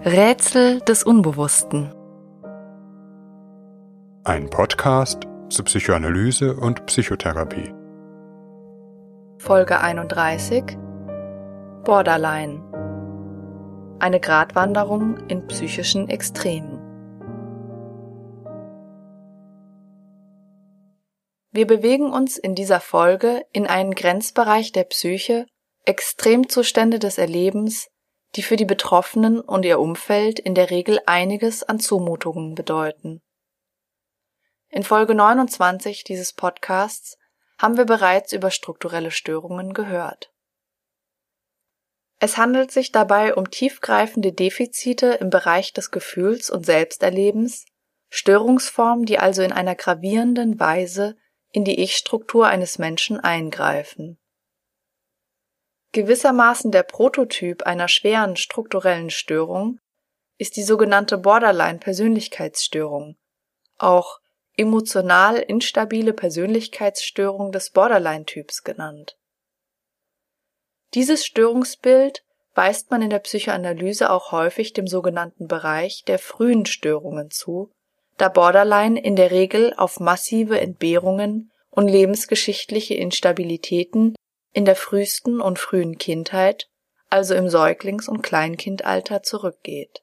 Rätsel des Unbewussten. Ein Podcast zu Psychoanalyse und Psychotherapie. Folge 31 Borderline. Eine Gratwanderung in psychischen Extremen. Wir bewegen uns in dieser Folge in einen Grenzbereich der Psyche, Extremzustände des Erlebens, die für die Betroffenen und ihr Umfeld in der Regel einiges an Zumutungen bedeuten. In Folge 29 dieses Podcasts haben wir bereits über strukturelle Störungen gehört. Es handelt sich dabei um tiefgreifende Defizite im Bereich des Gefühls und Selbsterlebens, Störungsformen, die also in einer gravierenden Weise in die Ich-Struktur eines Menschen eingreifen. Gewissermaßen der Prototyp einer schweren strukturellen Störung ist die sogenannte Borderline-Persönlichkeitsstörung, auch emotional instabile Persönlichkeitsstörung des Borderline-Typs genannt. Dieses Störungsbild weist man in der Psychoanalyse auch häufig dem sogenannten Bereich der frühen Störungen zu, da Borderline in der Regel auf massive Entbehrungen und lebensgeschichtliche Instabilitäten in der frühesten und frühen Kindheit, also im Säuglings- und Kleinkindalter, zurückgeht.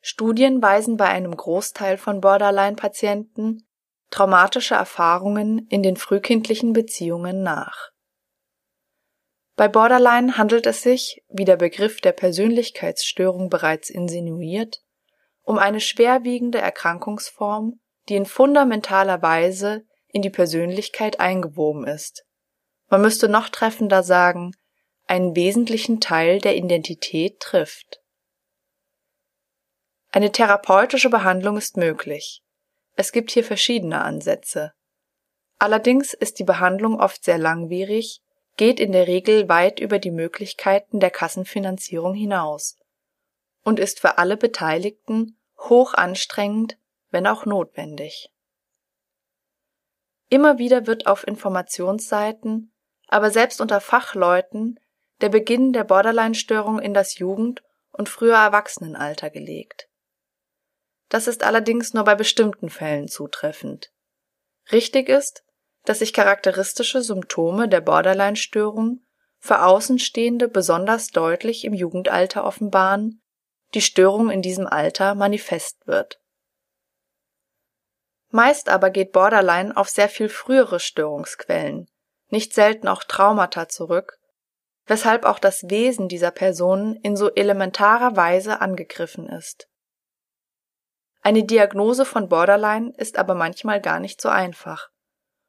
Studien weisen bei einem Großteil von Borderline-Patienten traumatische Erfahrungen in den frühkindlichen Beziehungen nach. Bei Borderline handelt es sich, wie der Begriff der Persönlichkeitsstörung bereits insinuiert, um eine schwerwiegende Erkrankungsform, die in fundamentaler Weise in die Persönlichkeit eingewoben ist man müsste noch treffender sagen, einen wesentlichen Teil der Identität trifft. Eine therapeutische Behandlung ist möglich. Es gibt hier verschiedene Ansätze. Allerdings ist die Behandlung oft sehr langwierig, geht in der Regel weit über die Möglichkeiten der Kassenfinanzierung hinaus und ist für alle Beteiligten hoch anstrengend, wenn auch notwendig. Immer wieder wird auf Informationsseiten aber selbst unter Fachleuten der Beginn der Borderline-Störung in das Jugend- und frühe Erwachsenenalter gelegt. Das ist allerdings nur bei bestimmten Fällen zutreffend. Richtig ist, dass sich charakteristische Symptome der Borderline-Störung für Außenstehende besonders deutlich im Jugendalter offenbaren, die Störung in diesem Alter manifest wird. Meist aber geht Borderline auf sehr viel frühere Störungsquellen, nicht selten auch Traumata zurück, weshalb auch das Wesen dieser Personen in so elementarer Weise angegriffen ist. Eine Diagnose von Borderline ist aber manchmal gar nicht so einfach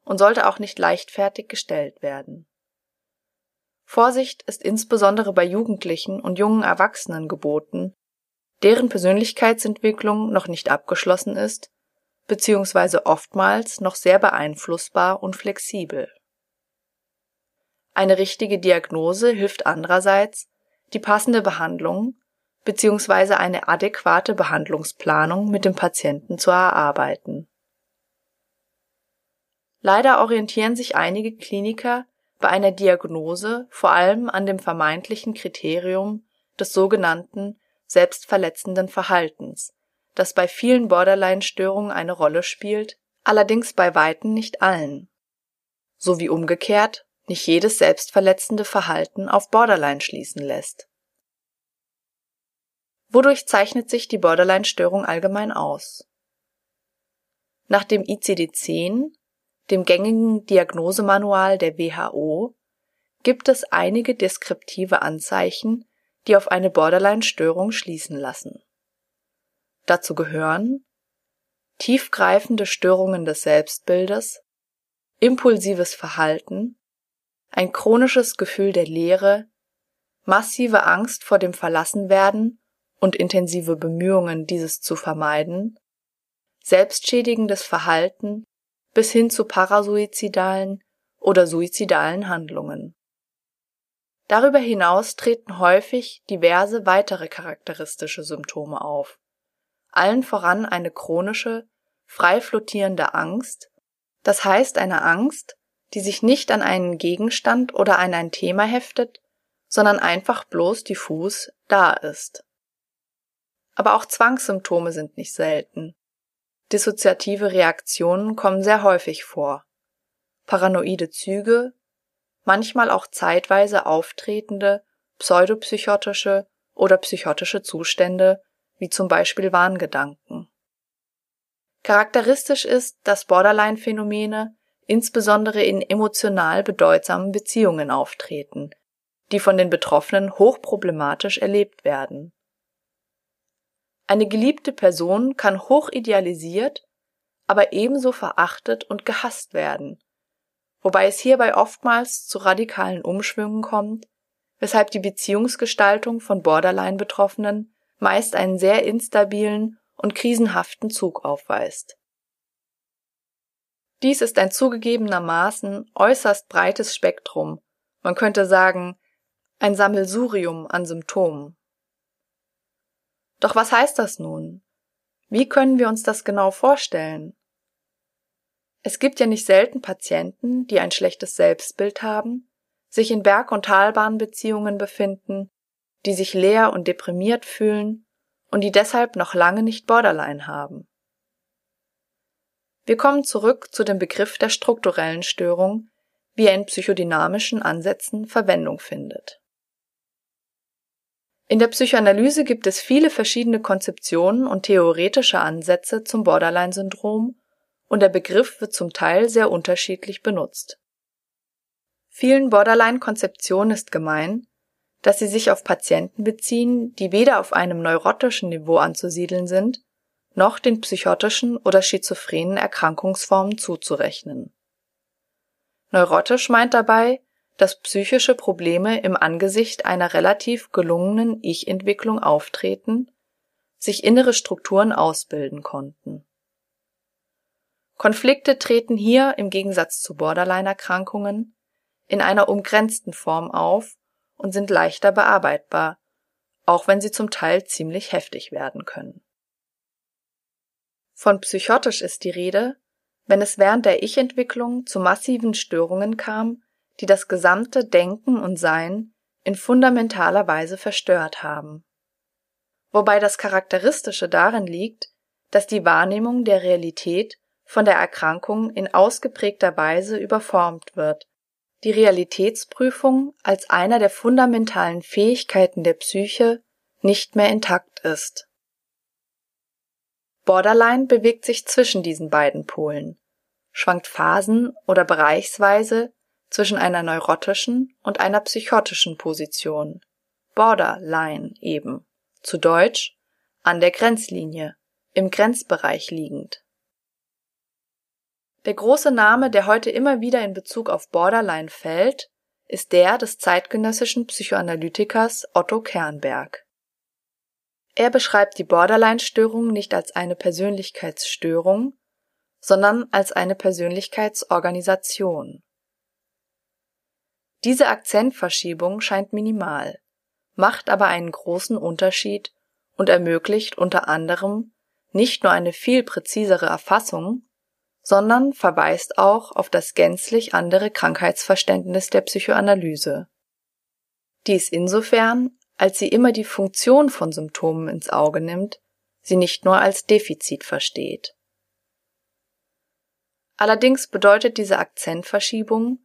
und sollte auch nicht leichtfertig gestellt werden. Vorsicht ist insbesondere bei Jugendlichen und jungen Erwachsenen geboten, deren Persönlichkeitsentwicklung noch nicht abgeschlossen ist, beziehungsweise oftmals noch sehr beeinflussbar und flexibel. Eine richtige Diagnose hilft andererseits, die passende Behandlung bzw. eine adäquate Behandlungsplanung mit dem Patienten zu erarbeiten. Leider orientieren sich einige Kliniker bei einer Diagnose vor allem an dem vermeintlichen Kriterium des sogenannten selbstverletzenden Verhaltens, das bei vielen Borderline-Störungen eine Rolle spielt, allerdings bei weitem nicht allen. Sowie umgekehrt nicht jedes selbstverletzende Verhalten auf Borderline schließen lässt. Wodurch zeichnet sich die Borderline-Störung allgemein aus? Nach dem ICD-10, dem gängigen Diagnosemanual der WHO, gibt es einige deskriptive Anzeichen, die auf eine Borderline-Störung schließen lassen. Dazu gehören tiefgreifende Störungen des Selbstbildes, impulsives Verhalten, ein chronisches Gefühl der Leere, massive Angst vor dem Verlassenwerden und intensive Bemühungen, dieses zu vermeiden, selbstschädigendes Verhalten bis hin zu parasuizidalen oder suizidalen Handlungen. Darüber hinaus treten häufig diverse weitere charakteristische Symptome auf, allen voran eine chronische, frei flottierende Angst, das heißt eine Angst, die sich nicht an einen Gegenstand oder an ein Thema heftet, sondern einfach bloß diffus da ist. Aber auch Zwangssymptome sind nicht selten. Dissoziative Reaktionen kommen sehr häufig vor. Paranoide Züge, manchmal auch zeitweise auftretende pseudopsychotische oder psychotische Zustände, wie zum Beispiel Wahngedanken. Charakteristisch ist, dass Borderline-Phänomene insbesondere in emotional bedeutsamen Beziehungen auftreten, die von den Betroffenen hochproblematisch erlebt werden. Eine geliebte Person kann hoch idealisiert, aber ebenso verachtet und gehasst werden, wobei es hierbei oftmals zu radikalen Umschwüngen kommt, weshalb die Beziehungsgestaltung von Borderline-Betroffenen meist einen sehr instabilen und krisenhaften Zug aufweist. Dies ist ein zugegebenermaßen äußerst breites Spektrum, man könnte sagen, ein Sammelsurium an Symptomen. Doch was heißt das nun? Wie können wir uns das genau vorstellen? Es gibt ja nicht selten Patienten, die ein schlechtes Selbstbild haben, sich in Berg- und Talbahnbeziehungen befinden, die sich leer und deprimiert fühlen und die deshalb noch lange nicht Borderline haben. Wir kommen zurück zu dem Begriff der strukturellen Störung, wie er in psychodynamischen Ansätzen Verwendung findet. In der Psychoanalyse gibt es viele verschiedene Konzeptionen und theoretische Ansätze zum Borderline-Syndrom und der Begriff wird zum Teil sehr unterschiedlich benutzt. Vielen Borderline-Konzeptionen ist gemein, dass sie sich auf Patienten beziehen, die weder auf einem neurotischen Niveau anzusiedeln sind, noch den psychotischen oder schizophrenen Erkrankungsformen zuzurechnen. Neurotisch meint dabei, dass psychische Probleme im Angesicht einer relativ gelungenen Ich-Entwicklung auftreten, sich innere Strukturen ausbilden konnten. Konflikte treten hier im Gegensatz zu Borderline-Erkrankungen in einer umgrenzten Form auf und sind leichter bearbeitbar, auch wenn sie zum Teil ziemlich heftig werden können. Von psychotisch ist die Rede, wenn es während der Ich-Entwicklung zu massiven Störungen kam, die das gesamte Denken und Sein in fundamentaler Weise verstört haben. Wobei das Charakteristische darin liegt, dass die Wahrnehmung der Realität von der Erkrankung in ausgeprägter Weise überformt wird, die Realitätsprüfung als einer der fundamentalen Fähigkeiten der Psyche nicht mehr intakt ist. Borderline bewegt sich zwischen diesen beiden Polen, schwankt phasen- oder bereichsweise zwischen einer neurotischen und einer psychotischen Position. Borderline eben. Zu Deutsch an der Grenzlinie, im Grenzbereich liegend. Der große Name, der heute immer wieder in Bezug auf Borderline fällt, ist der des zeitgenössischen Psychoanalytikers Otto Kernberg. Er beschreibt die Borderline-Störung nicht als eine Persönlichkeitsstörung, sondern als eine Persönlichkeitsorganisation. Diese Akzentverschiebung scheint minimal, macht aber einen großen Unterschied und ermöglicht unter anderem nicht nur eine viel präzisere Erfassung sondern verweist auch auf das gänzlich andere Krankheitsverständnis der Psychoanalyse. Dies insofern, als sie immer die Funktion von Symptomen ins Auge nimmt, sie nicht nur als Defizit versteht. Allerdings bedeutet diese Akzentverschiebung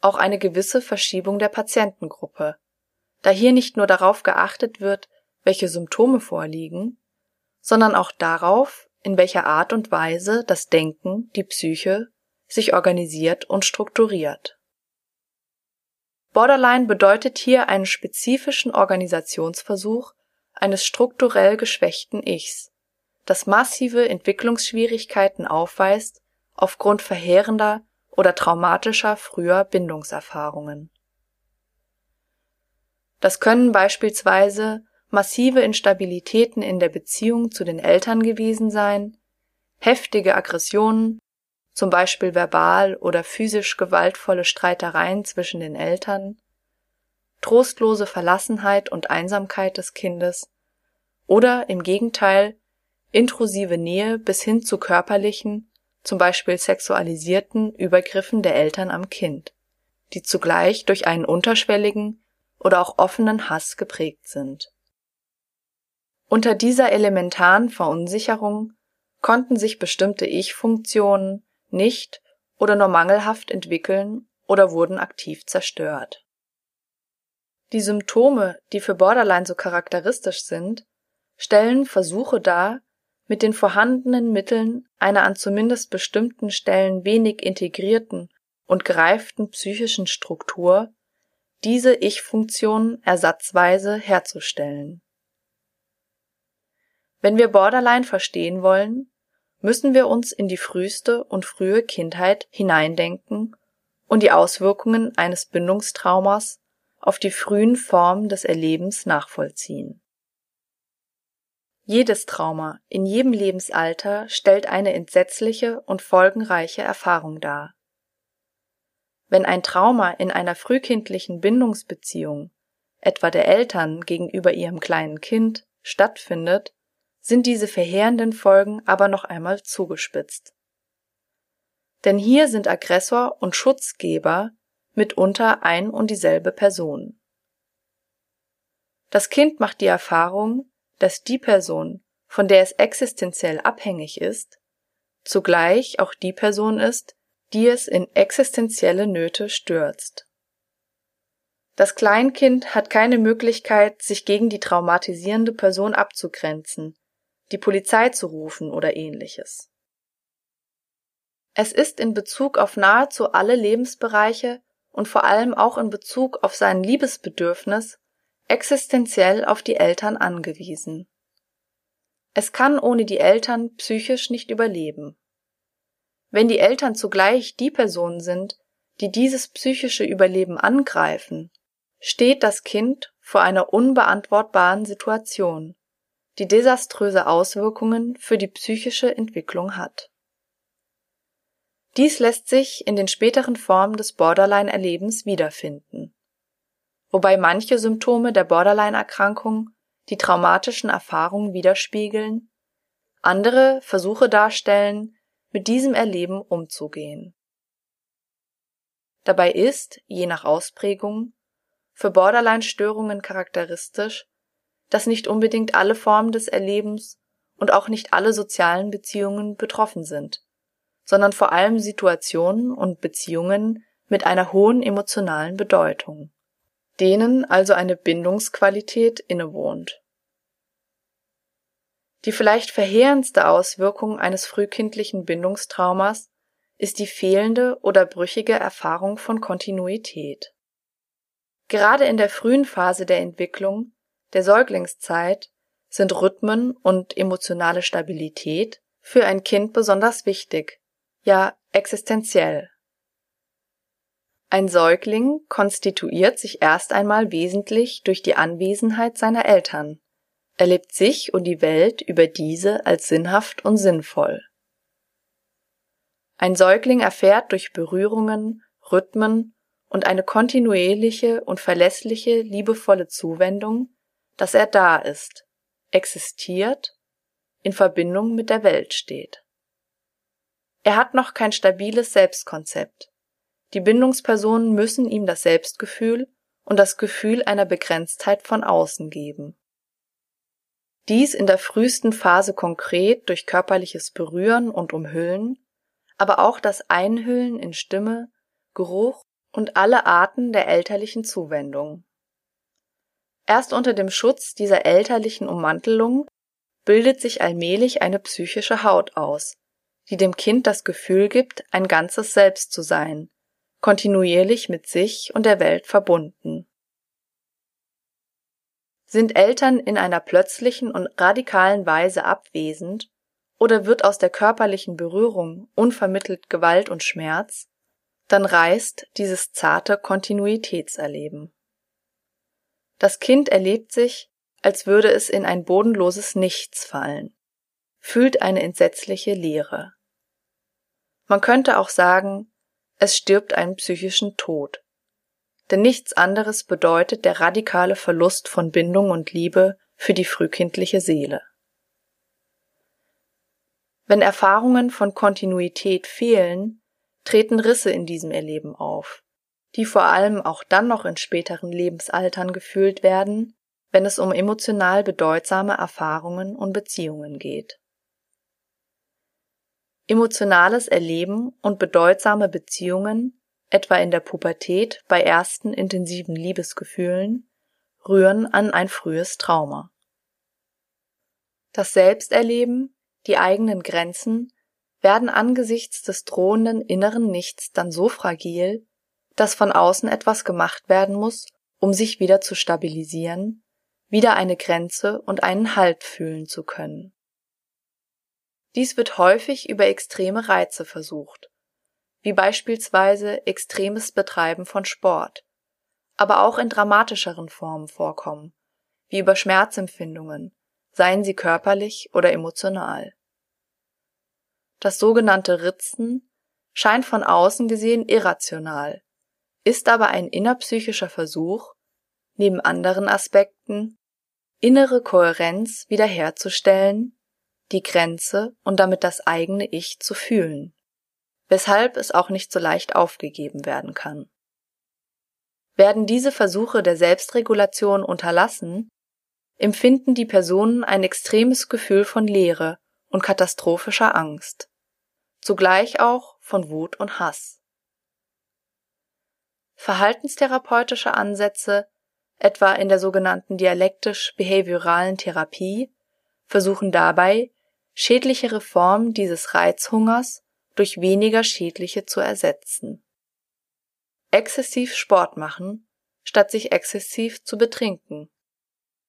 auch eine gewisse Verschiebung der Patientengruppe, da hier nicht nur darauf geachtet wird, welche Symptome vorliegen, sondern auch darauf, in welcher Art und Weise das Denken, die Psyche, sich organisiert und strukturiert. Borderline bedeutet hier einen spezifischen Organisationsversuch eines strukturell geschwächten Ichs, das massive Entwicklungsschwierigkeiten aufweist aufgrund verheerender oder traumatischer früher Bindungserfahrungen. Das können beispielsweise massive Instabilitäten in der Beziehung zu den Eltern gewesen sein, heftige Aggressionen, zum Beispiel verbal oder physisch gewaltvolle Streitereien zwischen den Eltern, trostlose Verlassenheit und Einsamkeit des Kindes oder im Gegenteil intrusive Nähe bis hin zu körperlichen, zum Beispiel sexualisierten Übergriffen der Eltern am Kind, die zugleich durch einen unterschwelligen oder auch offenen Hass geprägt sind. Unter dieser elementaren Verunsicherung konnten sich bestimmte Ich-Funktionen nicht oder nur mangelhaft entwickeln oder wurden aktiv zerstört. Die Symptome, die für Borderline so charakteristisch sind, stellen Versuche dar, mit den vorhandenen Mitteln einer an zumindest bestimmten Stellen wenig integrierten und gereiften psychischen Struktur diese Ich-Funktion ersatzweise herzustellen. Wenn wir Borderline verstehen wollen, müssen wir uns in die früheste und frühe Kindheit hineindenken und die Auswirkungen eines Bindungstraumas auf die frühen Formen des Erlebens nachvollziehen. Jedes Trauma in jedem Lebensalter stellt eine entsetzliche und folgenreiche Erfahrung dar. Wenn ein Trauma in einer frühkindlichen Bindungsbeziehung, etwa der Eltern gegenüber ihrem kleinen Kind, stattfindet, sind diese verheerenden Folgen aber noch einmal zugespitzt. Denn hier sind Aggressor und Schutzgeber mitunter ein und dieselbe Person. Das Kind macht die Erfahrung, dass die Person, von der es existenziell abhängig ist, zugleich auch die Person ist, die es in existenzielle Nöte stürzt. Das Kleinkind hat keine Möglichkeit, sich gegen die traumatisierende Person abzugrenzen, die Polizei zu rufen oder ähnliches. Es ist in Bezug auf nahezu alle Lebensbereiche und vor allem auch in Bezug auf sein Liebesbedürfnis existenziell auf die Eltern angewiesen. Es kann ohne die Eltern psychisch nicht überleben. Wenn die Eltern zugleich die Personen sind, die dieses psychische Überleben angreifen, steht das Kind vor einer unbeantwortbaren Situation, die desaströse Auswirkungen für die psychische Entwicklung hat. Dies lässt sich in den späteren Formen des Borderline-Erlebens wiederfinden. Wobei manche Symptome der Borderline-Erkrankung die traumatischen Erfahrungen widerspiegeln, andere Versuche darstellen, mit diesem Erleben umzugehen. Dabei ist, je nach Ausprägung, für Borderline-Störungen charakteristisch, dass nicht unbedingt alle Formen des Erlebens und auch nicht alle sozialen Beziehungen betroffen sind, sondern vor allem Situationen und Beziehungen mit einer hohen emotionalen Bedeutung, denen also eine Bindungsqualität innewohnt. Die vielleicht verheerendste Auswirkung eines frühkindlichen Bindungstraumas ist die fehlende oder brüchige Erfahrung von Kontinuität. Gerade in der frühen Phase der Entwicklung der Säuglingszeit sind Rhythmen und emotionale Stabilität für ein Kind besonders wichtig, ja existenziell. Ein Säugling konstituiert sich erst einmal wesentlich durch die Anwesenheit seiner Eltern, erlebt sich und die Welt über diese als sinnhaft und sinnvoll. Ein Säugling erfährt durch Berührungen, Rhythmen und eine kontinuierliche und verlässliche liebevolle Zuwendung dass er da ist, existiert, in Verbindung mit der Welt steht. Er hat noch kein stabiles Selbstkonzept. Die Bindungspersonen müssen ihm das Selbstgefühl und das Gefühl einer Begrenztheit von außen geben. Dies in der frühesten Phase konkret durch körperliches Berühren und Umhüllen, aber auch das Einhüllen in Stimme, Geruch und alle Arten der elterlichen Zuwendung. Erst unter dem Schutz dieser elterlichen Ummantelung bildet sich allmählich eine psychische Haut aus, die dem Kind das Gefühl gibt, ein ganzes Selbst zu sein, kontinuierlich mit sich und der Welt verbunden. Sind Eltern in einer plötzlichen und radikalen Weise abwesend oder wird aus der körperlichen Berührung unvermittelt Gewalt und Schmerz, dann reißt dieses zarte Kontinuitätserleben. Das Kind erlebt sich, als würde es in ein bodenloses Nichts fallen, fühlt eine entsetzliche Leere. Man könnte auch sagen, es stirbt einen psychischen Tod. Denn nichts anderes bedeutet der radikale Verlust von Bindung und Liebe für die frühkindliche Seele. Wenn Erfahrungen von Kontinuität fehlen, treten Risse in diesem Erleben auf die vor allem auch dann noch in späteren Lebensaltern gefühlt werden, wenn es um emotional bedeutsame Erfahrungen und Beziehungen geht. Emotionales Erleben und bedeutsame Beziehungen, etwa in der Pubertät bei ersten intensiven Liebesgefühlen, rühren an ein frühes Trauma. Das Selbsterleben, die eigenen Grenzen werden angesichts des drohenden inneren Nichts dann so fragil, dass von außen etwas gemacht werden muss, um sich wieder zu stabilisieren, wieder eine Grenze und einen Halt fühlen zu können. Dies wird häufig über extreme Reize versucht, wie beispielsweise extremes Betreiben von Sport, aber auch in dramatischeren Formen vorkommen, wie über Schmerzempfindungen, seien sie körperlich oder emotional. Das sogenannte Ritzen scheint von außen gesehen irrational, ist aber ein innerpsychischer Versuch, neben anderen Aspekten, innere Kohärenz wiederherzustellen, die Grenze und damit das eigene Ich zu fühlen, weshalb es auch nicht so leicht aufgegeben werden kann. Werden diese Versuche der Selbstregulation unterlassen, empfinden die Personen ein extremes Gefühl von Leere und katastrophischer Angst, zugleich auch von Wut und Hass. Verhaltenstherapeutische Ansätze, etwa in der sogenannten dialektisch-behavioralen Therapie, versuchen dabei, schädlichere Formen dieses Reizhungers durch weniger schädliche zu ersetzen exzessiv Sport machen, statt sich exzessiv zu betrinken.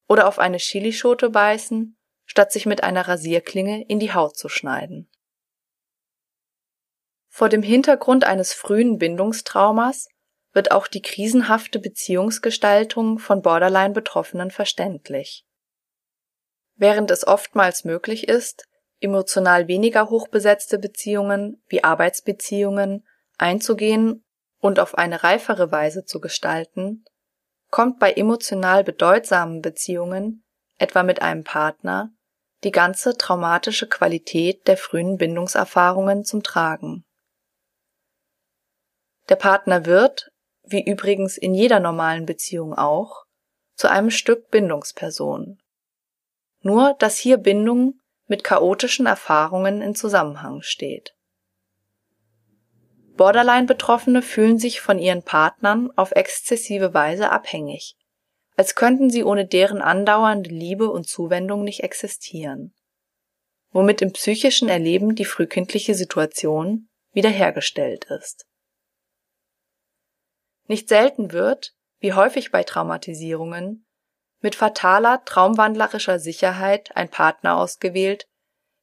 Oder auf eine Chilischote beißen, statt sich mit einer Rasierklinge in die Haut zu schneiden. Vor dem Hintergrund eines frühen Bindungstraumas wird auch die krisenhafte Beziehungsgestaltung von Borderline-Betroffenen verständlich. Während es oftmals möglich ist, emotional weniger hochbesetzte Beziehungen wie Arbeitsbeziehungen einzugehen und auf eine reifere Weise zu gestalten, kommt bei emotional bedeutsamen Beziehungen, etwa mit einem Partner, die ganze traumatische Qualität der frühen Bindungserfahrungen zum Tragen. Der Partner wird, wie übrigens in jeder normalen Beziehung auch, zu einem Stück Bindungsperson. Nur, dass hier Bindung mit chaotischen Erfahrungen in Zusammenhang steht. Borderline-Betroffene fühlen sich von ihren Partnern auf exzessive Weise abhängig, als könnten sie ohne deren andauernde Liebe und Zuwendung nicht existieren, womit im psychischen Erleben die frühkindliche Situation wiederhergestellt ist. Nicht selten wird, wie häufig bei Traumatisierungen, mit fataler traumwandlerischer Sicherheit ein Partner ausgewählt,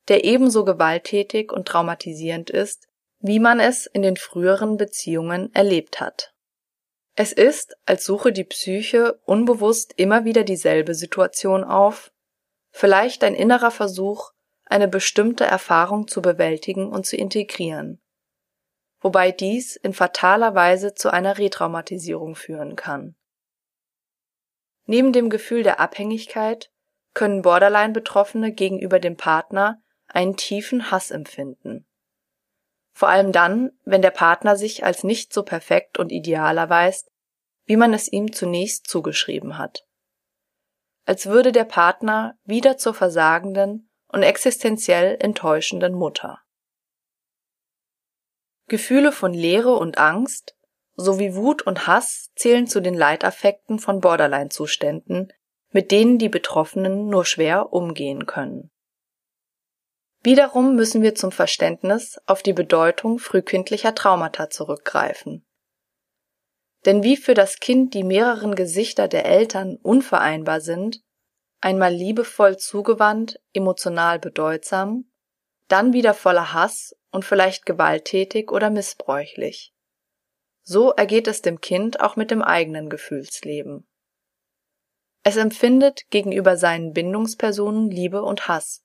der ebenso gewalttätig und traumatisierend ist wie man es in den früheren Beziehungen erlebt hat. Es ist, als suche die Psyche unbewusst immer wieder dieselbe Situation auf, vielleicht ein innerer Versuch, eine bestimmte Erfahrung zu bewältigen und zu integrieren, wobei dies in fataler Weise zu einer Retraumatisierung führen kann. Neben dem Gefühl der Abhängigkeit können Borderline-Betroffene gegenüber dem Partner einen tiefen Hass empfinden vor allem dann, wenn der Partner sich als nicht so perfekt und ideal erweist, wie man es ihm zunächst zugeschrieben hat. Als würde der Partner wieder zur versagenden und existenziell enttäuschenden Mutter. Gefühle von Leere und Angst sowie Wut und Hass zählen zu den Leitaffekten von Borderline-Zuständen, mit denen die Betroffenen nur schwer umgehen können Wiederum müssen wir zum Verständnis auf die Bedeutung frühkindlicher Traumata zurückgreifen. Denn wie für das Kind die mehreren Gesichter der Eltern unvereinbar sind, einmal liebevoll zugewandt, emotional bedeutsam, dann wieder voller Hass und vielleicht gewalttätig oder missbräuchlich. So ergeht es dem Kind auch mit dem eigenen Gefühlsleben. Es empfindet gegenüber seinen Bindungspersonen Liebe und Hass,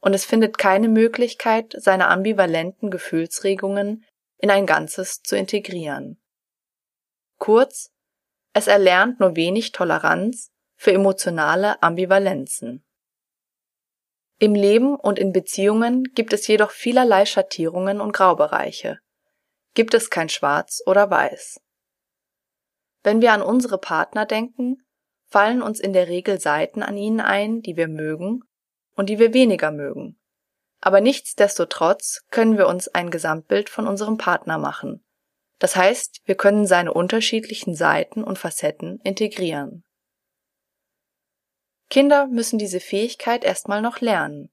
und es findet keine Möglichkeit, seine ambivalenten Gefühlsregungen in ein Ganzes zu integrieren. Kurz, es erlernt nur wenig Toleranz für emotionale Ambivalenzen. Im Leben und in Beziehungen gibt es jedoch vielerlei Schattierungen und Graubereiche. Gibt es kein Schwarz oder Weiß. Wenn wir an unsere Partner denken, fallen uns in der Regel Seiten an ihnen ein, die wir mögen und die wir weniger mögen. Aber nichtsdestotrotz können wir uns ein Gesamtbild von unserem Partner machen. Das heißt, wir können seine unterschiedlichen Seiten und Facetten integrieren. Kinder müssen diese Fähigkeit erstmal noch lernen,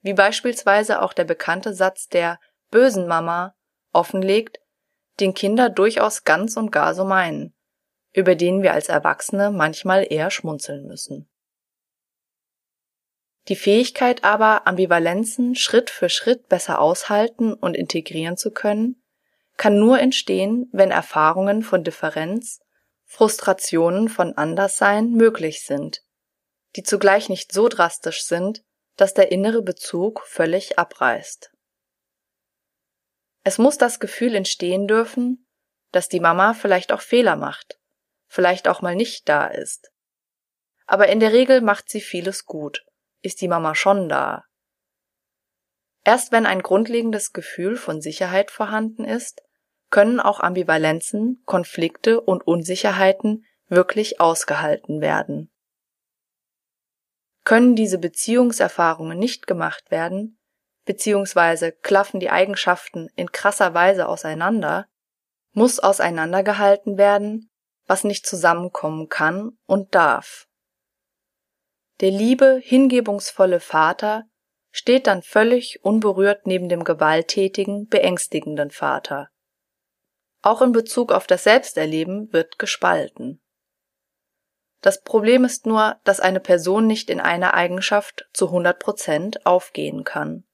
wie beispielsweise auch der bekannte Satz der bösen Mama offenlegt, den Kinder durchaus ganz und gar so meinen, über den wir als Erwachsene manchmal eher schmunzeln müssen. Die Fähigkeit aber, Ambivalenzen Schritt für Schritt besser aushalten und integrieren zu können, kann nur entstehen, wenn Erfahrungen von Differenz, Frustrationen von Anderssein möglich sind, die zugleich nicht so drastisch sind, dass der innere Bezug völlig abreißt. Es muss das Gefühl entstehen dürfen, dass die Mama vielleicht auch Fehler macht, vielleicht auch mal nicht da ist. Aber in der Regel macht sie vieles gut, ist die Mama schon da. Erst wenn ein grundlegendes Gefühl von Sicherheit vorhanden ist, können auch Ambivalenzen, Konflikte und Unsicherheiten wirklich ausgehalten werden. Können diese Beziehungserfahrungen nicht gemacht werden, beziehungsweise klaffen die Eigenschaften in krasser Weise auseinander, muss auseinandergehalten werden, was nicht zusammenkommen kann und darf. Der liebe, hingebungsvolle Vater steht dann völlig unberührt neben dem gewalttätigen, beängstigenden Vater. Auch in Bezug auf das Selbsterleben wird gespalten. Das Problem ist nur, dass eine Person nicht in einer Eigenschaft zu 100 Prozent aufgehen kann.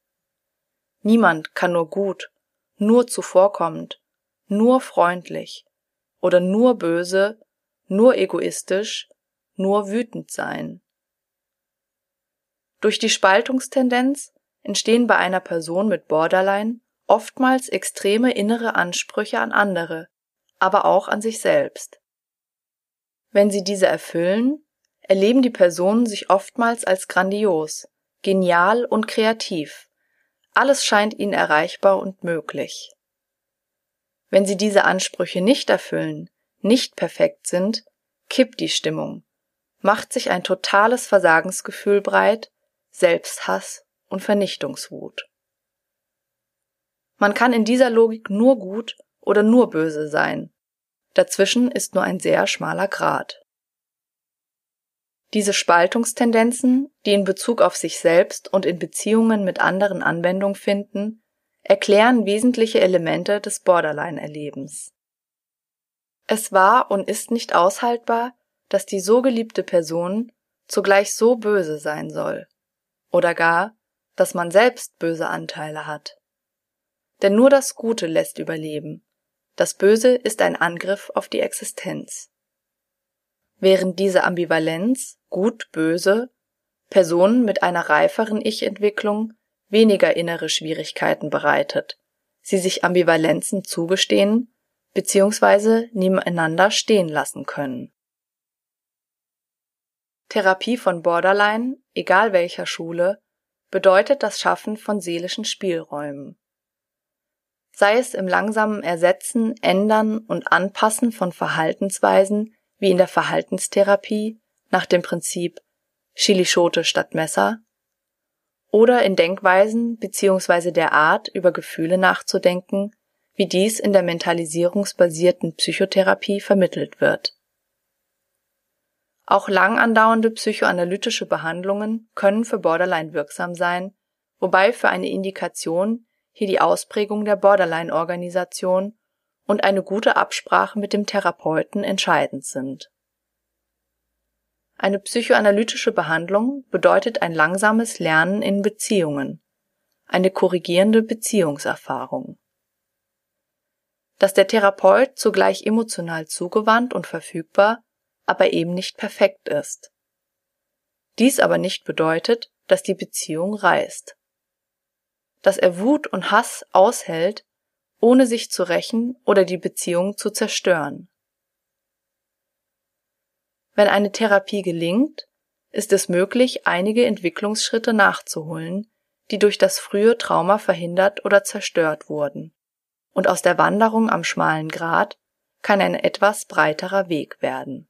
Niemand kann nur gut, nur zuvorkommend, nur freundlich oder nur böse, nur egoistisch, nur wütend sein. Durch die Spaltungstendenz entstehen bei einer Person mit Borderline oftmals extreme innere Ansprüche an andere, aber auch an sich selbst. Wenn sie diese erfüllen, erleben die Personen sich oftmals als grandios, genial und kreativ. Alles scheint ihnen erreichbar und möglich. Wenn sie diese Ansprüche nicht erfüllen, nicht perfekt sind, kippt die Stimmung, macht sich ein totales Versagensgefühl breit, Selbsthass und Vernichtungswut. Man kann in dieser Logik nur gut oder nur böse sein, Dazwischen ist nur ein sehr schmaler Grat. Diese Spaltungstendenzen, die in Bezug auf sich selbst und in Beziehungen mit anderen Anwendung finden, erklären wesentliche Elemente des Borderline-Erlebens. Es war und ist nicht aushaltbar, dass die so geliebte Person zugleich so böse sein soll. Oder gar, dass man selbst böse Anteile hat. Denn nur das Gute lässt überleben, das Böse ist ein Angriff auf die Existenz. Während diese Ambivalenz gut-böse Personen mit einer reiferen Ich-Entwicklung weniger innere Schwierigkeiten bereitet, sie sich Ambivalenzen zugestehen bzw. nebeneinander stehen lassen können. Therapie von Borderline, egal welcher Schule, bedeutet das Schaffen von seelischen Spielräumen sei es im langsamen Ersetzen, Ändern und Anpassen von Verhaltensweisen wie in der Verhaltenstherapie nach dem Prinzip Chilischote statt Messer oder in Denkweisen bzw. der Art, über Gefühle nachzudenken, wie dies in der mentalisierungsbasierten Psychotherapie vermittelt wird. Auch lang andauernde psychoanalytische Behandlungen können für Borderline wirksam sein, wobei für eine Indikation hier die Ausprägung der Borderline-Organisation und eine gute Absprache mit dem Therapeuten entscheidend sind. Eine psychoanalytische Behandlung bedeutet ein langsames Lernen in Beziehungen, eine korrigierende Beziehungserfahrung. Dass der Therapeut zugleich emotional zugewandt und verfügbar, aber eben nicht perfekt ist. Dies aber nicht bedeutet, dass die Beziehung reißt dass er Wut und Hass aushält, ohne sich zu rächen oder die Beziehung zu zerstören. Wenn eine Therapie gelingt, ist es möglich, einige Entwicklungsschritte nachzuholen, die durch das frühe Trauma verhindert oder zerstört wurden. Und aus der Wanderung am schmalen Grat kann ein etwas breiterer Weg werden